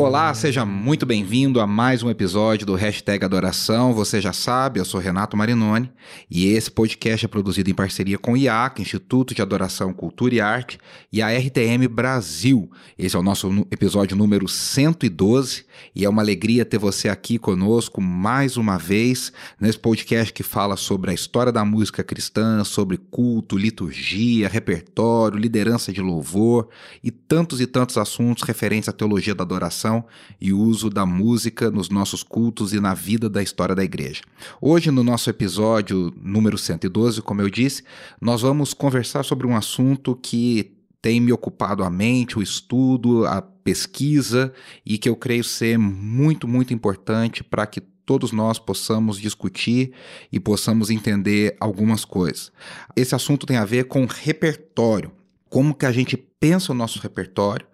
Olá, seja muito bem-vindo a mais um episódio do Hashtag Adoração. Você já sabe, eu sou Renato Marinoni e esse podcast é produzido em parceria com o IAC, Instituto de Adoração, Cultura e Arte, e a RTM Brasil. Esse é o nosso episódio número 112 e é uma alegria ter você aqui conosco mais uma vez nesse podcast que fala sobre a história da música cristã, sobre culto, liturgia, repertório, liderança de louvor e tantos e tantos assuntos referentes à teologia da adoração e uso da música nos nossos cultos e na vida da história da igreja. Hoje, no nosso episódio número 112, como eu disse, nós vamos conversar sobre um assunto que tem me ocupado a mente, o estudo, a pesquisa e que eu creio ser muito, muito importante para que todos nós possamos discutir e possamos entender algumas coisas. Esse assunto tem a ver com repertório. Como que a gente pensa o nosso repertório,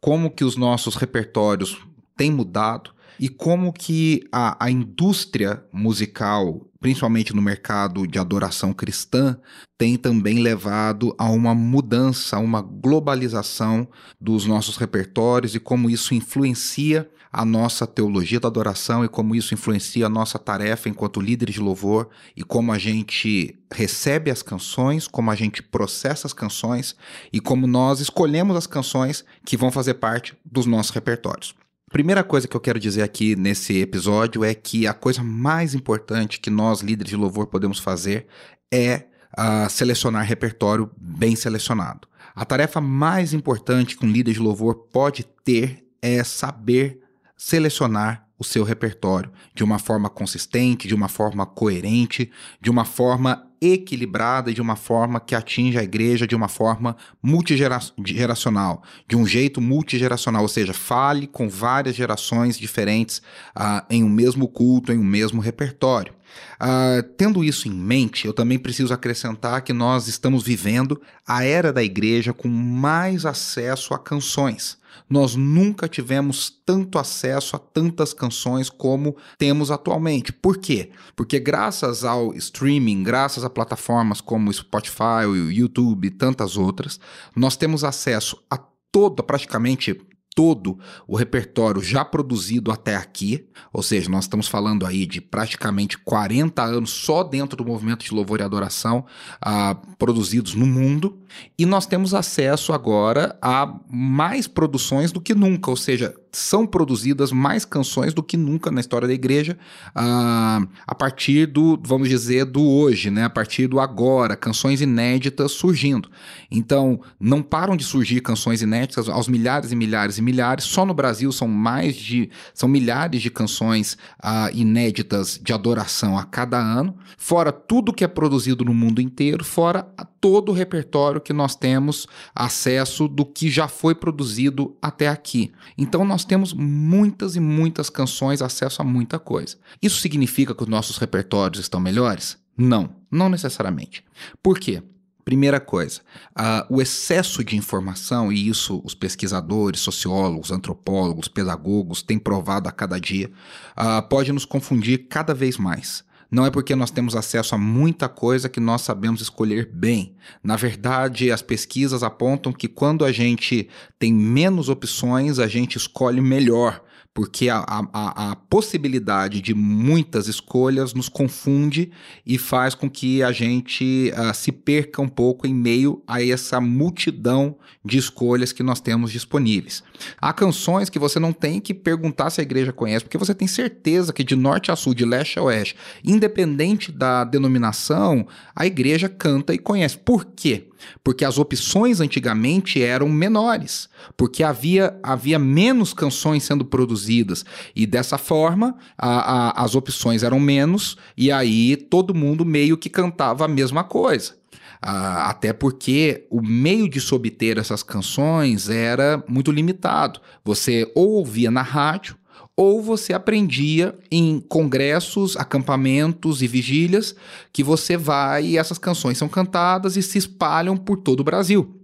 como que os nossos repertórios têm mudado e como que a, a indústria musical, principalmente no mercado de adoração cristã, tem também levado a uma mudança, a uma globalização dos nossos repertórios e como isso influencia a nossa teologia da adoração e como isso influencia a nossa tarefa enquanto líderes de louvor e como a gente recebe as canções, como a gente processa as canções e como nós escolhemos as canções que vão fazer parte dos nossos repertórios. Primeira coisa que eu quero dizer aqui nesse episódio é que a coisa mais importante que nós, líderes de louvor, podemos fazer é uh, selecionar repertório bem selecionado. A tarefa mais importante que um líder de louvor pode ter é saber selecionar o seu repertório de uma forma consistente, de uma forma coerente, de uma forma equilibrada, de uma forma que atinja a igreja de uma forma multigeracional, de um jeito multigeracional, ou seja, fale com várias gerações diferentes uh, em um mesmo culto, em um mesmo repertório. Uh, tendo isso em mente, eu também preciso acrescentar que nós estamos vivendo a era da igreja com mais acesso a canções. Nós nunca tivemos tanto acesso a tantas canções como temos atualmente. Por quê? Porque graças ao streaming, graças a plataformas como o Spotify, o YouTube e tantas outras, nós temos acesso a toda, praticamente todo o repertório já produzido até aqui, ou seja, nós estamos falando aí de praticamente 40 anos só dentro do movimento de louvor e adoração uh, produzidos no mundo, e nós temos acesso agora a mais produções do que nunca, ou seja, são produzidas mais canções do que nunca na história da igreja, uh, a partir do, vamos dizer, do hoje, né? a partir do agora, canções inéditas surgindo. Então, não param de surgir canções inéditas aos milhares e milhares e milhares, só no Brasil são mais de, são milhares de canções uh, inéditas de adoração a cada ano, fora tudo que é produzido no mundo inteiro, fora todo o repertório que nós temos acesso do que já foi produzido até aqui. Então, nós temos muitas e muitas canções, acesso a muita coisa. Isso significa que os nossos repertórios estão melhores? Não, não necessariamente. Por quê? Primeira coisa, uh, o excesso de informação, e isso os pesquisadores, sociólogos, antropólogos, pedagogos têm provado a cada dia, uh, pode nos confundir cada vez mais. Não é porque nós temos acesso a muita coisa que nós sabemos escolher bem. Na verdade, as pesquisas apontam que quando a gente tem menos opções, a gente escolhe melhor porque a, a, a, possibilidade de muitas escolhas nos confunde e faz com que a gente uh, se perca um pouco em meio a essa multidão de escolhas que nós temos disponíveis. Há canções que você não tem que perguntar se a igreja conhece, porque você tem certeza que de norte a sul, de leste a oeste, independente da denominação, a igreja canta e conhece. Por quê? Porque as opções antigamente eram menores, porque havia, havia menos canções sendo produzidas. E dessa forma, a, a, as opções eram menos, e aí todo mundo meio que cantava a mesma coisa. Ah, até porque o meio de se obter essas canções era muito limitado. Você ou ouvia na rádio, ou você aprendia em congressos, acampamentos e vigílias que você vai e essas canções são cantadas e se espalham por todo o Brasil.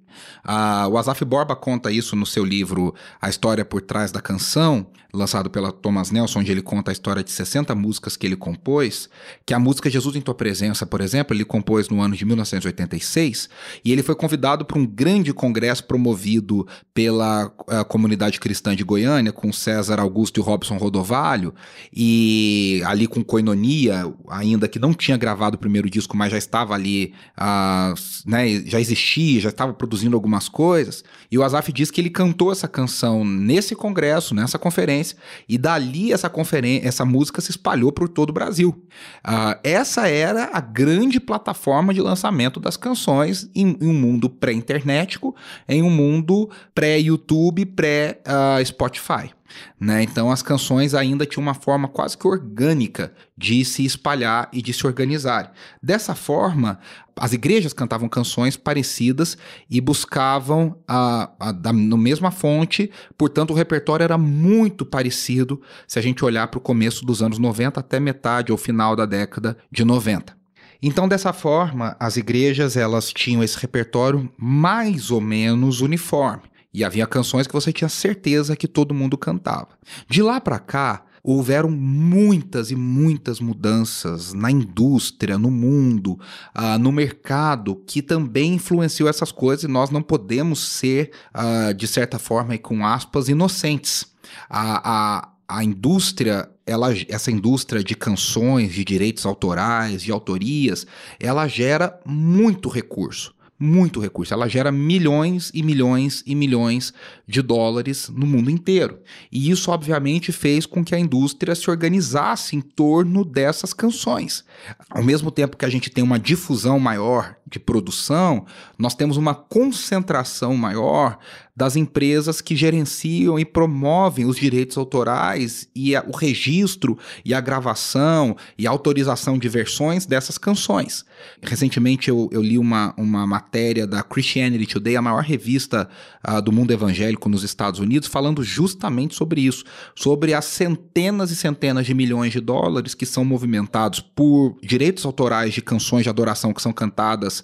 Uh, o Asaf Borba conta isso no seu livro A História por Trás da Canção, lançado pela Thomas Nelson, onde ele conta a história de 60 músicas que ele compôs, que a música Jesus em Tua Presença, por exemplo, ele compôs no ano de 1986, e ele foi convidado para um grande congresso promovido pela uh, comunidade cristã de Goiânia, com César Augusto e Robson Rodovalho, e ali com Coinonia, ainda que não tinha gravado o primeiro disco, mas já estava ali, uh, né, já existia, já estava produzindo algumas coisas, e o Azaf diz que ele cantou essa canção nesse congresso, nessa conferência, e dali essa conferência, essa música se espalhou por todo o Brasil. Uh, essa era a grande plataforma de lançamento das canções em, em um mundo pré-internetico, em um mundo pré-YouTube, pré-Spotify. Uh, né? Então as canções ainda tinham uma forma quase que orgânica de se espalhar e de se organizar. Dessa forma, as igrejas cantavam canções parecidas e buscavam a, a, a, no mesma fonte, portanto o repertório era muito parecido se a gente olhar para o começo dos anos 90 até metade ou final da década de 90. Então, dessa forma, as igrejas elas tinham esse repertório mais ou menos uniforme. E havia canções que você tinha certeza que todo mundo cantava. De lá para cá, houveram muitas e muitas mudanças na indústria, no mundo, uh, no mercado, que também influenciou essas coisas e nós não podemos ser, uh, de certa forma, com aspas, inocentes. A, a, a indústria, ela, essa indústria de canções, de direitos autorais, de autorias, ela gera muito recurso muito recurso. Ela gera milhões e milhões e milhões de dólares no mundo inteiro. E isso, obviamente, fez com que a indústria se organizasse em torno dessas canções. Ao mesmo tempo que a gente tem uma difusão maior de produção, nós temos uma concentração maior das empresas que gerenciam e promovem os direitos autorais e a, o registro e a gravação e autorização de versões dessas canções. Recentemente eu, eu li uma, uma matéria da Christianity Today, a maior revista uh, do mundo evangélico nos Estados Unidos, falando justamente sobre isso, sobre as centenas e centenas de milhões de dólares que são movimentados por direitos autorais de canções de adoração que são cantadas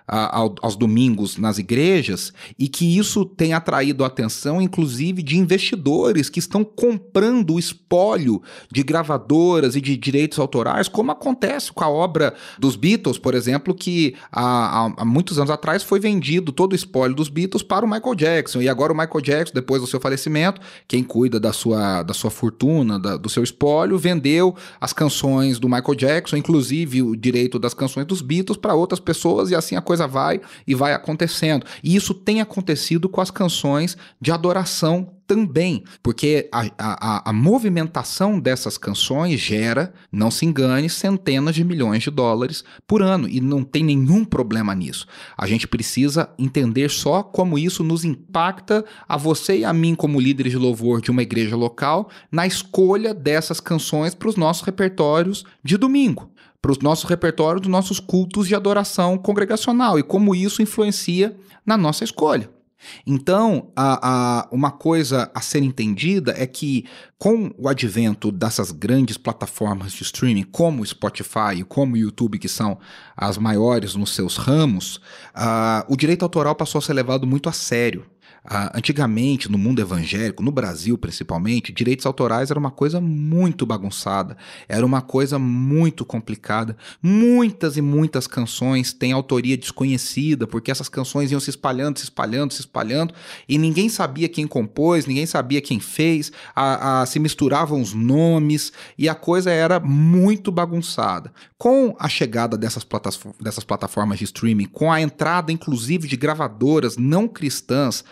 aos domingos nas igrejas e que isso tem atraído a atenção, inclusive, de investidores que estão comprando o espólio de gravadoras e de direitos autorais, como acontece com a obra dos Beatles, por exemplo, que há, há, há muitos anos atrás foi vendido todo o espólio dos Beatles para o Michael Jackson. E agora o Michael Jackson, depois do seu falecimento, quem cuida da sua, da sua fortuna, da, do seu espólio, vendeu as canções do Michael Jackson, inclusive o direito das canções dos Beatles, para outras pessoas, e assim a coisa coisa vai e vai acontecendo. E isso tem acontecido com as canções de adoração também, porque a, a, a, movimentação dessas canções gera, não se engane, centenas de milhões de dólares por ano e não tem nenhum problema nisso. A gente precisa entender só como isso nos impacta a você e a mim, como líderes de louvor de uma igreja local, na escolha dessas canções para os nossos repertórios de domingo para o nosso repertório dos nossos cultos de adoração congregacional e como isso influencia na nossa escolha. Então, a, a, uma coisa a ser entendida é que, com o advento dessas grandes plataformas de streaming, como o Spotify e como o YouTube, que são as maiores nos seus ramos, uh, o direito autoral passou a ser levado muito a sério. Ah, antigamente, no mundo evangélico, no Brasil principalmente, direitos autorais era uma coisa muito bagunçada, era uma coisa muito complicada. Muitas e muitas canções têm autoria desconhecida, porque essas canções iam se espalhando, se espalhando, se espalhando, e ninguém sabia quem compôs, ninguém sabia quem fez, a, a, se misturavam os nomes, e a coisa era muito bagunçada. Com a chegada dessas, dessas plataformas de streaming, com a entrada inclusive de gravadoras não cristãs,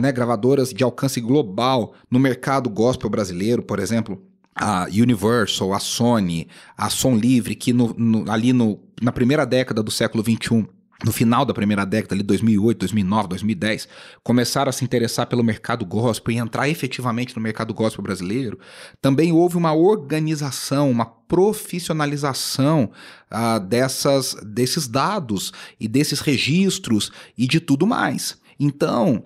né, gravadoras de alcance global no mercado gospel brasileiro, por exemplo, a Universal, a Sony, a Som Livre, que no, no, ali no, na primeira década do século XXI no final da primeira década, ali 2008, 2009, 2010, começaram a se interessar pelo mercado gospel e entrar efetivamente no mercado gospel brasileiro, também houve uma organização, uma profissionalização uh, dessas, desses dados e desses registros e de tudo mais. Então,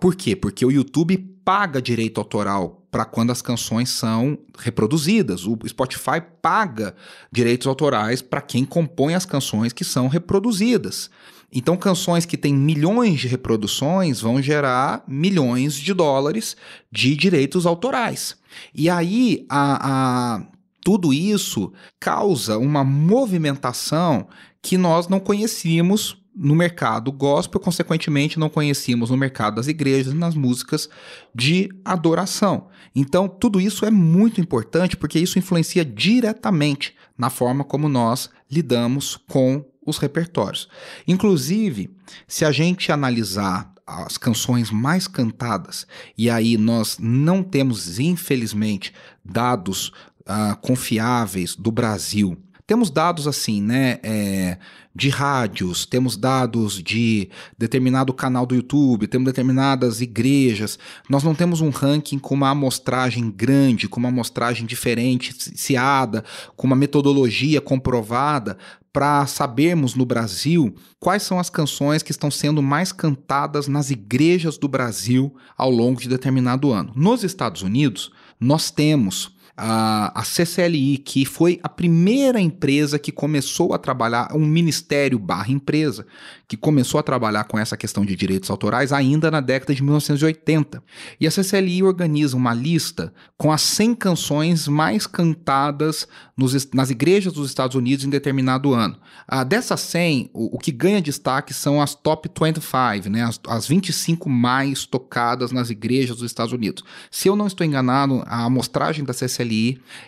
por quê? Porque o YouTube paga direito autoral para quando as canções são reproduzidas. O Spotify paga direitos autorais para quem compõe as canções que são reproduzidas. Então, canções que têm milhões de reproduções vão gerar milhões de dólares de direitos autorais. E aí, a, a, tudo isso causa uma movimentação que nós não conhecíamos no mercado gospel, consequentemente não conhecíamos no mercado das igrejas nas músicas de adoração. Então, tudo isso é muito importante porque isso influencia diretamente na forma como nós lidamos com os repertórios. Inclusive, se a gente analisar as canções mais cantadas, e aí nós não temos, infelizmente, dados uh, confiáveis do Brasil temos dados assim, né? É, de rádios, temos dados de determinado canal do YouTube, temos determinadas igrejas. Nós não temos um ranking com uma amostragem grande, com uma amostragem diferenciada, com uma metodologia comprovada para sabermos no Brasil quais são as canções que estão sendo mais cantadas nas igrejas do Brasil ao longo de determinado ano. Nos Estados Unidos, nós temos a, a CCLI, que foi a primeira empresa que começou a trabalhar, um ministério barra empresa, que começou a trabalhar com essa questão de direitos autorais ainda na década de 1980. E a CCLI organiza uma lista com as 100 canções mais cantadas nos, nas igrejas dos Estados Unidos em determinado ano. Ah, dessas 100, o, o, que ganha destaque são as top 25, né, as, as 25 mais tocadas nas igrejas dos Estados Unidos. Se eu não estou enganado, a amostragem da CCLI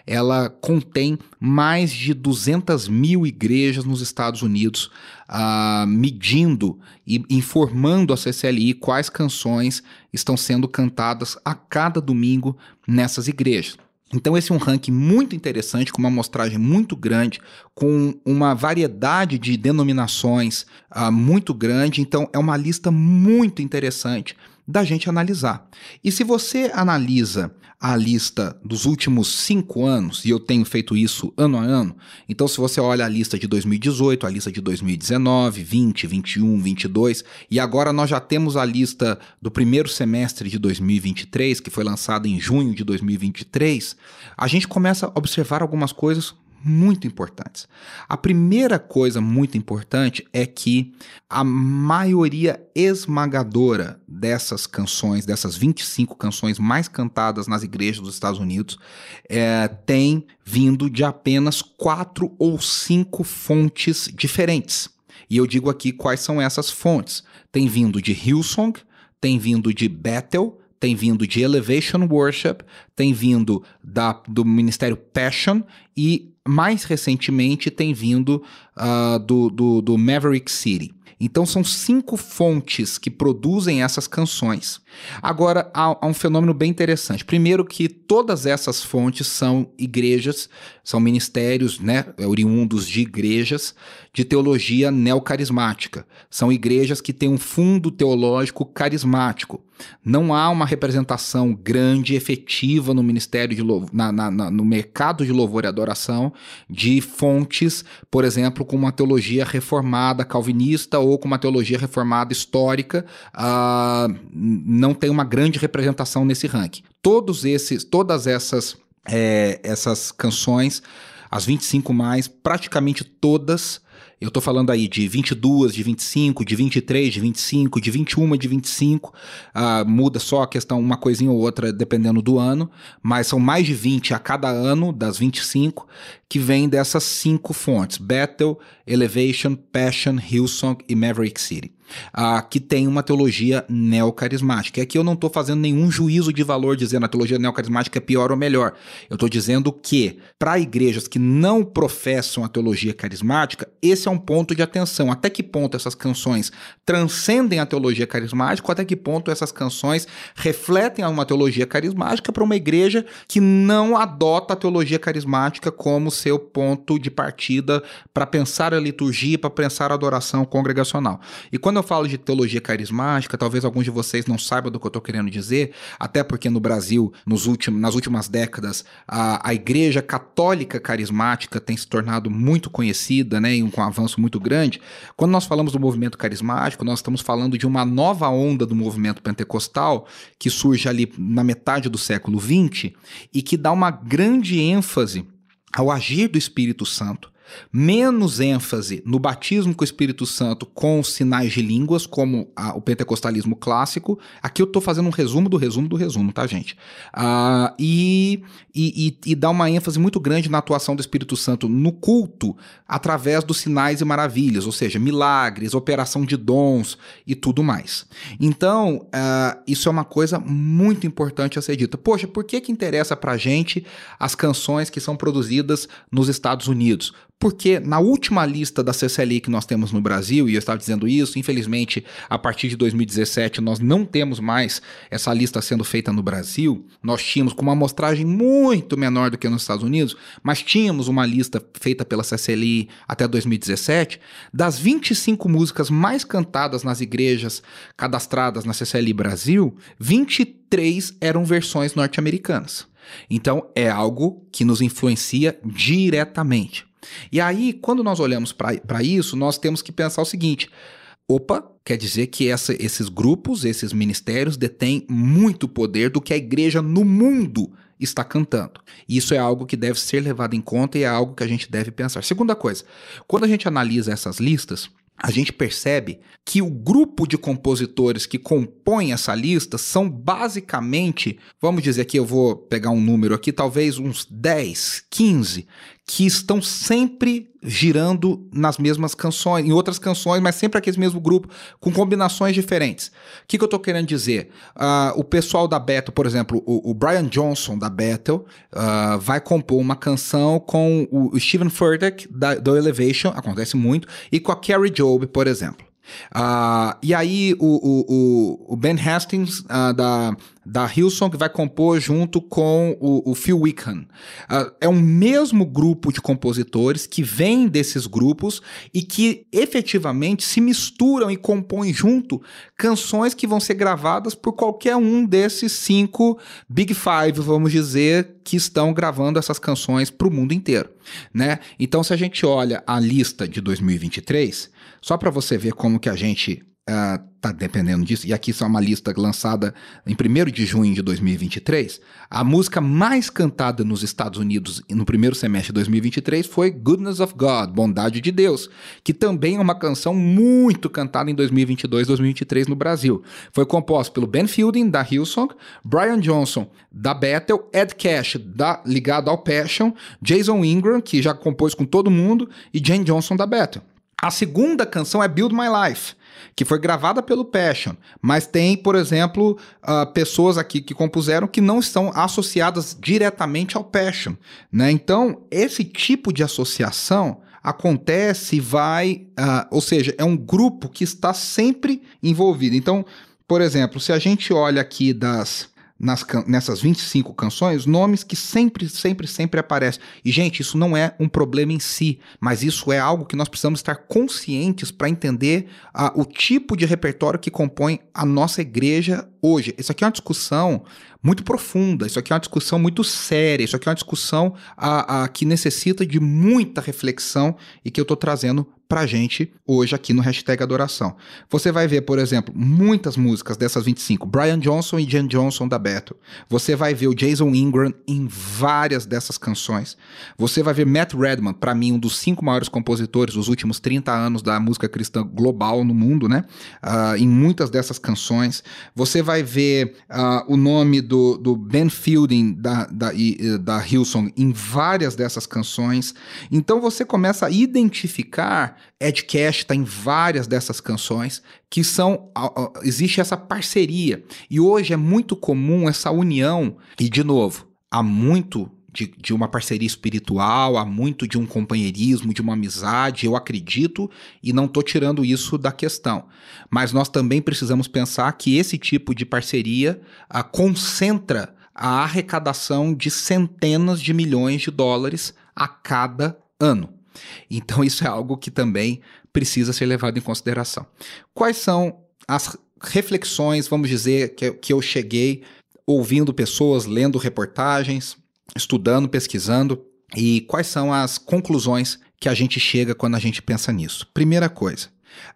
ela contém mais de 200 mil igrejas nos Estados Unidos uh, medindo e informando a CCLI quais canções estão sendo cantadas a cada domingo nessas igrejas. Então, esse é um ranking muito interessante, com uma amostragem muito grande, com uma variedade de denominações uh, muito grande. Então, é uma lista muito interessante da gente analisar. E se você analisa a lista dos últimos cinco anos, e eu tenho feito isso ano a ano, então se você olha a lista de 2018, a lista de 2019, 20, 21, 22, e agora nós já temos a lista do primeiro semestre de 2023, que foi lançada em junho de 2023, a gente começa a observar algumas coisas muito importantes. A primeira coisa muito importante é que a maioria esmagadora dessas canções, dessas 25 canções mais cantadas nas igrejas dos Estados Unidos, é, tem vindo de apenas quatro ou cinco fontes diferentes. E eu digo aqui quais são essas fontes. Tem vindo de Hillsong, tem vindo de Bethel, tem vindo de Elevation Worship, tem vindo da, do Ministério Passion e mais recentemente tem vindo uh, do, do, do Maverick City. Então são cinco fontes que produzem essas canções. Agora há, há, um fenômeno bem interessante. Primeiro que todas essas fontes são igrejas, são ministérios, né, oriundos de igrejas de teologia neocarismática. São igrejas que têm um fundo teológico carismático. Não há uma representação grande, efetiva no ministério de na, na, na, no mercado de louvor e adoração de fontes, por exemplo, com uma teologia reformada calvinista ou com uma teologia reformada histórica. Uh, não tem uma grande representação nesse ranking. Todos esses, todas essas, é, essas canções, as 25 mais, praticamente todas eu estou falando aí de 22, de 25, de 23, de 25, de 21, de 25. Uh, muda só a questão, uma coisinha ou outra, dependendo do ano. Mas são mais de 20 a cada ano, das 25, que vêm dessas cinco fontes: Bethel, Elevation, Passion, Hillsong e Maverick City uh, que tem uma teologia neocarismática. E aqui eu não estou fazendo nenhum juízo de valor dizendo a teologia neocarismática é pior ou melhor. Eu estou dizendo que, para igrejas que não professam a teologia carismática, esse é um ponto de atenção. Até que ponto essas canções transcendem a teologia carismática, até que ponto essas canções refletem uma teologia carismática para uma igreja que não adota a teologia carismática como seu ponto de partida para pensar a liturgia, para pensar a adoração congregacional. E quando eu falo de teologia carismática, talvez alguns de vocês não saibam do que eu estou querendo dizer, até porque no Brasil, nos últimos, nas últimas décadas, a, a igreja católica carismática tem se tornado muito conhecida, né, com um avanço muito grande. Quando nós falamos do movimento carismático, nós estamos falando de uma nova onda do movimento pentecostal que surge ali na metade do século XX e que dá uma grande ênfase ao agir do Espírito Santo menos ênfase no batismo com o Espírito Santo com sinais de línguas, como a, o pentecostalismo clássico. Aqui eu estou fazendo um resumo do resumo do resumo, tá, gente? Uh, e, e, e, e dá uma ênfase muito grande na atuação do Espírito Santo no culto através dos sinais e maravilhas, ou seja, milagres, operação de dons e tudo mais. Então, uh, isso é uma coisa muito importante a ser dita. Poxa, por que que interessa pra gente as canções que são produzidas nos Estados Unidos? Porque na última lista da CCLI que nós temos no Brasil, e eu estava dizendo isso, infelizmente, a partir de 2017 nós não temos mais essa lista sendo feita no Brasil. Nós tínhamos com uma amostragem muito menor do que nos Estados Unidos, mas tínhamos uma lista feita pela CCLI até 2017 das 25 músicas mais cantadas nas igrejas cadastradas na CCLI Brasil, 23 eram versões norte-americanas. Então é algo que nos influencia diretamente. E aí, quando nós olhamos para isso, nós temos que pensar o seguinte: opa, quer dizer que essa, esses grupos, esses ministérios detêm muito poder do que a igreja no mundo está cantando. Isso é algo que deve ser levado em conta e é algo que a gente deve pensar. Segunda coisa, quando a gente analisa essas listas, a gente percebe que o grupo de compositores que compõem essa lista são basicamente, vamos dizer que eu vou pegar um número aqui, talvez uns 10, 15, que estão sempre girando nas mesmas canções, em outras canções, mas sempre aquele mesmo grupo, com combinações diferentes. O que, que eu estou querendo dizer? Uh, o pessoal da Battle, por exemplo, o, o Brian Johnson da Battle, uh, vai compor uma canção com o, Steven Furtick da, do Elevation, acontece muito, e com a Carrie Job, por exemplo. Uh, e aí o, o, o Ben Hastings uh, da, da Hillsong vai compor junto com o, o Phil Wickham. Uh, é o mesmo grupo de compositores que vem desses grupos e que efetivamente se misturam e compõem junto canções que vão ser gravadas por qualquer um desses cinco Big Five, vamos dizer, que estão gravando essas canções para o mundo inteiro. Né? Então, se a gente olha a lista de 2023, só para você ver como que a gente uh, tá dependendo disso, e aqui só uma lista lançada em 1 de junho de 2023, a música mais cantada nos Estados Unidos no primeiro semestre de 2023 foi Goodness of God, Bondade de Deus, que também é uma canção muito cantada em 2022 2023 no Brasil. Foi composta pelo Ben Fielding, da Hillsong, Brian Johnson, da Bethel, Ed Cash, da, ligado ao Passion, Jason Ingram, que já compôs com todo mundo, e Jane Johnson, da Bethel. A segunda canção é Build My Life, que foi gravada pelo Passion, mas tem, por exemplo, uh, pessoas aqui que compuseram que não estão associadas diretamente ao Passion. Né? Então, esse tipo de associação acontece e vai, uh, ou seja, é um grupo que está sempre envolvido. Então, por exemplo, se a gente olha aqui das nas, nessas 25 canções nomes que sempre, sempre, sempre aparecem. E, gente, isso não é um problema em si, mas isso é algo que nós precisamos estar conscientes para entender o tipo de repertório que compõe a nossa igreja hoje. Isso aqui é uma discussão muito profunda, isso aqui é uma discussão muito séria, isso aqui é uma discussão uh, uh, que necessita de muita reflexão e que eu estou trazendo pra gente hoje aqui no hashtag Adoração. Você vai ver, por exemplo, muitas músicas dessas 25, Brian Johnson e Jan Johnson da Beto. Você vai ver o Jason Ingram em várias dessas canções. Você vai ver Matt Redman, para mim, um dos cinco maiores compositores dos últimos 30 anos da música cristã global no mundo, né? Uh, em muitas dessas canções. Você vai ver uh, o nome do, do Ben Fielding da, da, da Hillsong em várias dessas canções. Então você começa a identificar Ed Cash está em várias dessas canções que são existe essa parceria e hoje é muito comum essa união e de novo há muito de, de, uma parceria espiritual, há muito de um companheirismo, de uma amizade, eu acredito, e não estou tirando isso da questão. Mas nós também precisamos pensar que esse tipo de parceria a, concentra a arrecadação de centenas de milhões de dólares a cada ano. Então, isso é algo que também precisa ser levado em consideração. Quais são as reflexões, vamos dizer, que, que eu cheguei ouvindo pessoas, lendo reportagens, estudando, pesquisando, e quais são as conclusões que a gente chega quando a gente pensa nisso? Primeira coisa,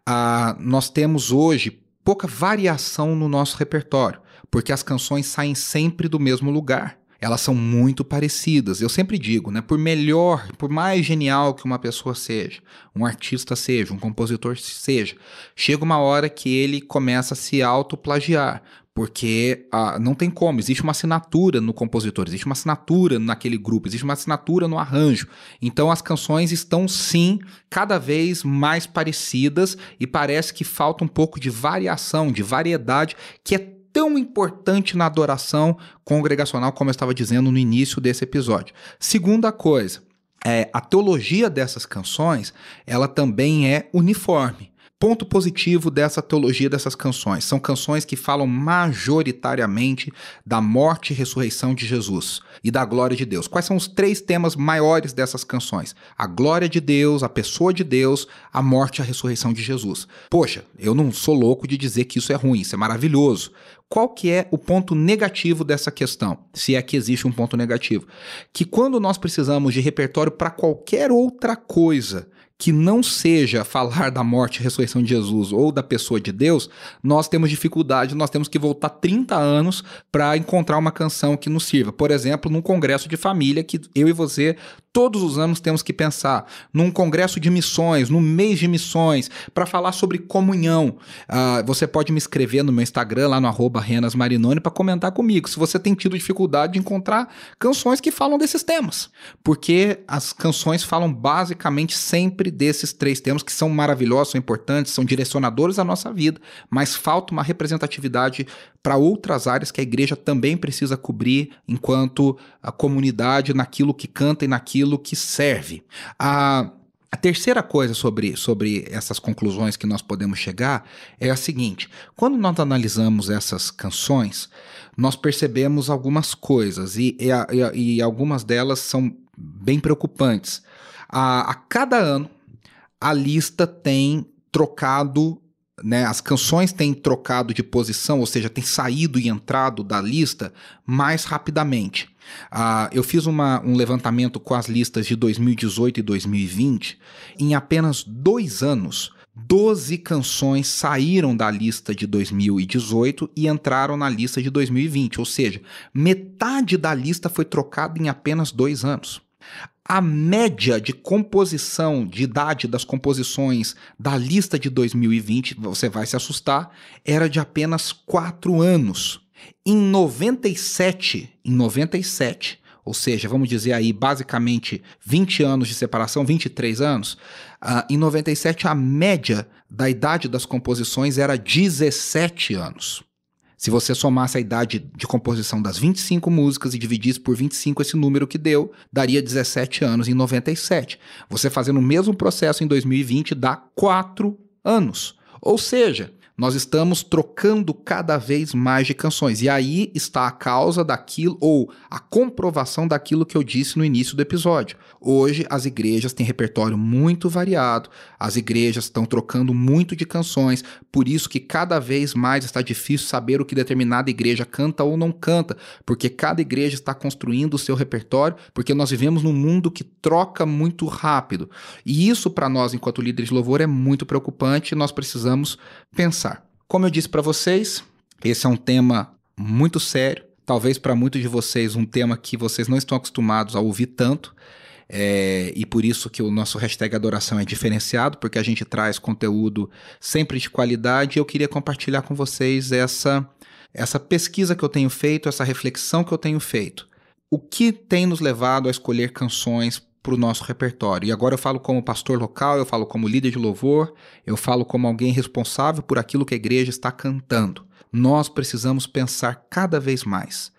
uh, nós temos hoje pouca variação no nosso repertório, porque as canções saem sempre do mesmo lugar. Elas são muito parecidas. Eu sempre digo, né? Por melhor, por mais genial que uma pessoa seja, um artista seja, um compositor seja, chega uma hora que ele começa a se autoplagiar. Porque ah, não tem como, existe uma assinatura no compositor, existe uma assinatura naquele grupo, existe uma assinatura no arranjo. Então as canções estão sim cada vez mais parecidas e parece que falta um pouco de variação, de variedade, que é tão importante na adoração congregacional, como eu estava dizendo no início desse episódio. Segunda coisa, é, a teologia dessas canções, ela também é uniforme. Ponto positivo dessa teologia dessas canções. São canções que falam majoritariamente da morte e ressurreição de Jesus e da glória de Deus. Quais são os três temas maiores dessas canções? A glória de Deus, a pessoa de Deus, a morte e a ressurreição de Jesus. Poxa, eu não sou louco de dizer que isso é ruim, isso é maravilhoso. Qual que é o ponto negativo dessa questão? Se é que existe um ponto negativo. Que quando nós precisamos de repertório para qualquer outra coisa, que não seja falar da morte e ressurreição de Jesus ou da pessoa de Deus, nós temos dificuldade, nós temos que voltar 30 anos para encontrar uma canção que nos sirva. Por exemplo, num congresso de família que eu e você todos os anos temos que pensar, num congresso de missões, no mês de missões, para falar sobre comunhão. Uh, você pode me escrever no meu Instagram, lá no Renas Marinoni, para comentar comigo se você tem tido dificuldade de encontrar canções que falam desses temas. Porque as canções falam basicamente sempre desses três temas que são maravilhosos, são importantes, são direcionadores da nossa vida, mas falta uma representatividade para outras áreas que a igreja também precisa cobrir enquanto a comunidade naquilo que canta e naquilo que serve. A a terceira coisa sobre, sobre essas conclusões que nós podemos chegar é a seguinte: quando nós analisamos essas canções, nós percebemos algumas coisas e, e, e algumas delas são bem preocupantes. A, a cada ano, a lista tem trocado, né, as canções têm trocado de posição, ou seja, tem saído e entrado da lista mais rapidamente. Uh, eu fiz uma, um levantamento com as listas de 2018 e 2020. Em apenas dois anos, 12 canções saíram da lista de 2018 e entraram na lista de 2020, ou seja, metade da lista foi trocada em apenas dois anos. A média de composição, de idade das composições da lista de 2020, você vai se assustar, era de apenas 4 anos. Em 97, em 97, ou seja, vamos dizer aí basicamente 20 anos de separação, 23 anos, uh, em 97 a média da idade das composições era 17 anos. Se você somasse a idade de composição das 25 músicas e dividisse por 25 esse número que deu, daria 17 anos em 97. Você fazendo o mesmo processo em 2020 dá 4 anos. Ou seja, nós estamos trocando cada vez mais de canções. E aí está a causa daquilo, ou a comprovação daquilo que eu disse no início do episódio. Hoje, as igrejas têm repertório muito variado, as igrejas estão trocando muito de canções, por isso que cada vez mais está difícil saber o que determinada igreja canta ou não canta, porque cada igreja está construindo o seu repertório, porque nós vivemos num mundo que troca muito rápido. E isso, para nós, enquanto líderes de louvor, é muito preocupante, nós precisamos pensar. Como eu disse para vocês, esse é um tema muito sério, talvez para muitos de vocês um tema que vocês não estão acostumados a ouvir tanto. É, e por isso que o nosso hashtag adoração é diferenciado, porque a gente traz conteúdo sempre de qualidade. E eu queria compartilhar com vocês essa, essa pesquisa que eu tenho feito, essa reflexão que eu tenho feito. O que tem nos levado a escolher canções para o nosso repertório. E agora eu falo como pastor local, eu falo como líder de louvor, eu falo como alguém responsável por aquilo que a igreja está cantando. Nós precisamos pensar cada vez mais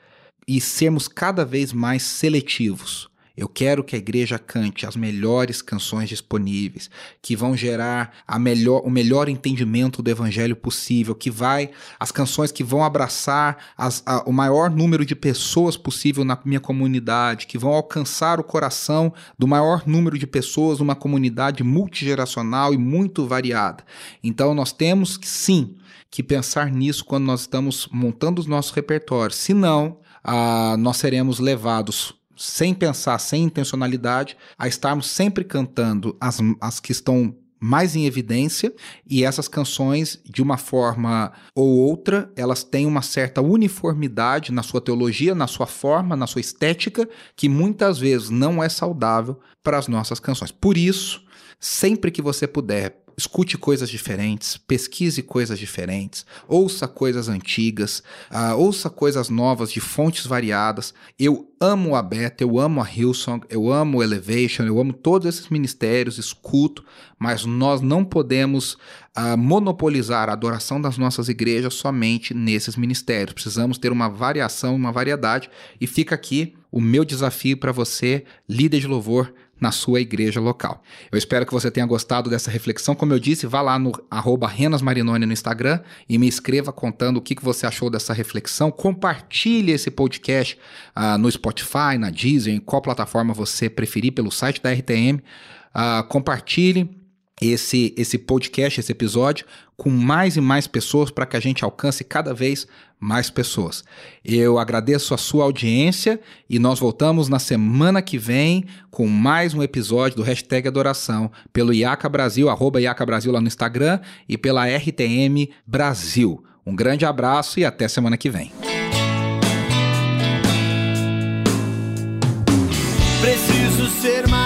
e sermos cada vez mais seletivos. Eu quero que a igreja cante as melhores canções disponíveis, que vão gerar melhor, o melhor entendimento do evangelho possível, que vai as canções que vão abraçar as, a, o maior número de pessoas possível na minha comunidade, que vão alcançar o coração do maior número de pessoas numa comunidade multigeracional e muito variada. Então nós temos que sim que pensar nisso quando nós estamos montando os nossos repertórios. Senão, ah, nós seremos levados sem pensar, sem intencionalidade, a estarmos sempre cantando as, as que estão mais em evidência e essas canções, de uma forma ou outra, elas têm uma certa uniformidade na sua teologia, na sua forma, na sua estética, que muitas vezes não é saudável para as nossas canções. Por isso, sempre que você puder, escute coisas diferentes, pesquise coisas diferentes, ouça coisas antigas, uh, ouça coisas novas de fontes variadas. Eu amo a Beta, eu amo a Hillsong, eu amo o Elevation, eu amo todos esses ministérios, escuto, mas nós não podemos uh, monopolizar a adoração das nossas igrejas somente nesses ministérios. Precisamos ter uma variação, uma variedade, e fica aqui o meu desafio para você, líder de louvor, na sua igreja local. Eu espero que você tenha gostado dessa reflexão. Como eu disse, vá lá no arroba Marinoni no Instagram e me escreva contando o que, que você achou dessa reflexão. Compartilhe esse podcast uh, no Spotify, na Deezer, em qual plataforma você preferir, pelo site da RTM. Uh, ah, compartilhe esse, esse podcast, esse episódio, com mais e mais pessoas para que a gente alcance cada vez mais pessoas. Eu agradeço a sua audiência e nós voltamos na semana que vem com mais um episódio do Hashtag Adoração pelo IACA Brasil, arroba IACA Brasil lá no Instagram e pela RTM Brasil. Um grande abraço e até semana que vem. Preciso ser mais